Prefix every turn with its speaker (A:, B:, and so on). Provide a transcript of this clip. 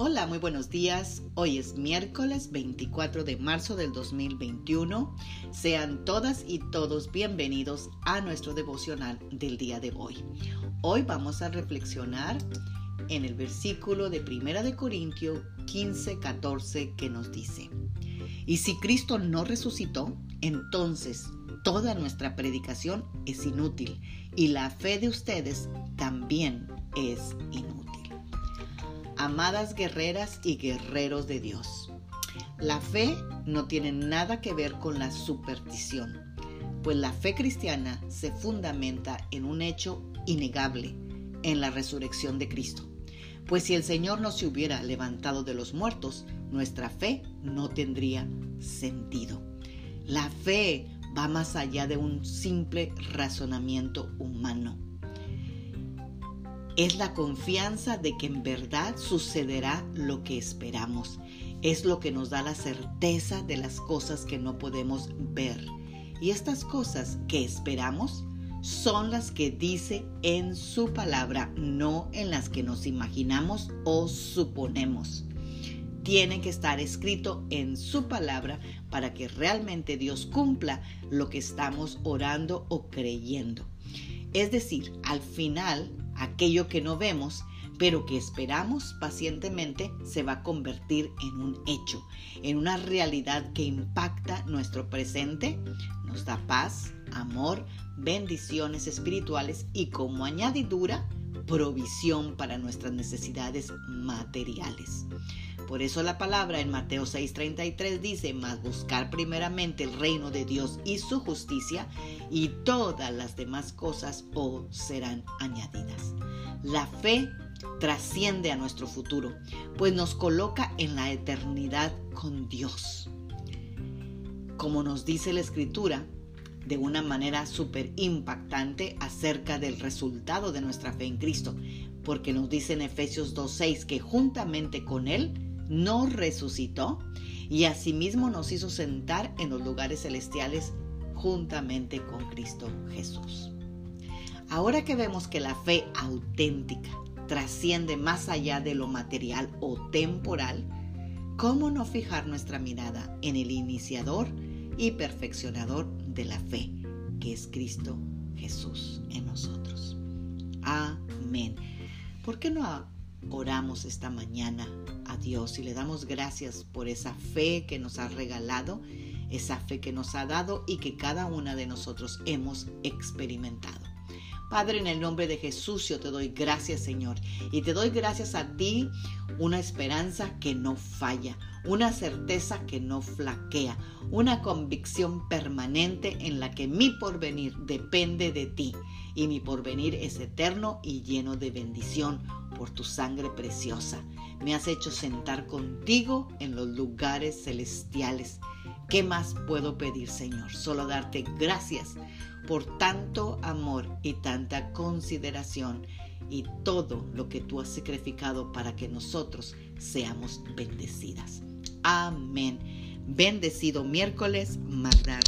A: Hola, muy buenos días. Hoy es miércoles 24 de marzo del 2021. Sean todas y todos bienvenidos a nuestro devocional del día de hoy. Hoy vamos a reflexionar en el versículo de 1 de Corintios 15, 14 que nos dice, y si Cristo no resucitó, entonces toda nuestra predicación es inútil y la fe de ustedes también es inútil amadas guerreras y guerreros de Dios. La fe no tiene nada que ver con la superstición, pues la fe cristiana se fundamenta en un hecho innegable, en la resurrección de Cristo. Pues si el Señor no se hubiera levantado de los muertos, nuestra fe no tendría sentido. La fe va más allá de un simple razonamiento humano es la confianza de que en verdad sucederá lo que esperamos. Es lo que nos da la certeza de las cosas que no podemos ver. Y estas cosas que esperamos son las que dice en su palabra, no en las que nos imaginamos o suponemos. Tiene que estar escrito en su palabra para que realmente Dios cumpla lo que estamos orando o creyendo. Es decir, al final aquello que no vemos, pero que esperamos pacientemente, se va a convertir en un hecho, en una realidad que impacta nuestro presente, nos da paz, amor, bendiciones espirituales y como añadidura, provisión para nuestras necesidades materiales. Por eso la palabra en Mateo 6:33 dice, mas buscar primeramente el reino de Dios y su justicia, y todas las demás cosas os serán añadidas. La fe trasciende a nuestro futuro, pues nos coloca en la eternidad con Dios. Como nos dice la escritura, de una manera súper impactante acerca del resultado de nuestra fe en Cristo, porque nos dice en Efesios 2.6 que juntamente con Él nos resucitó y asimismo nos hizo sentar en los lugares celestiales juntamente con Cristo Jesús. Ahora que vemos que la fe auténtica trasciende más allá de lo material o temporal, ¿cómo no fijar nuestra mirada en el iniciador y perfeccionador de la fe, que es Cristo Jesús en nosotros? Amén. ¿Por qué no oramos esta mañana Dios y le damos gracias por esa fe que nos ha regalado, esa fe que nos ha dado y que cada una de nosotros hemos experimentado. Padre, en el nombre de Jesús yo te doy gracias, Señor, y te doy gracias a ti una esperanza que no falla, una certeza que no flaquea, una convicción permanente en la que mi porvenir depende de ti y mi porvenir es eterno y lleno de bendición por tu sangre preciosa. Me has hecho sentar contigo en los lugares celestiales. ¿Qué más puedo pedir, Señor? Solo darte gracias por tanto amor y tanta consideración y todo lo que tú has sacrificado para que nosotros seamos bendecidas. Amén. Bendecido miércoles, Magda Roque.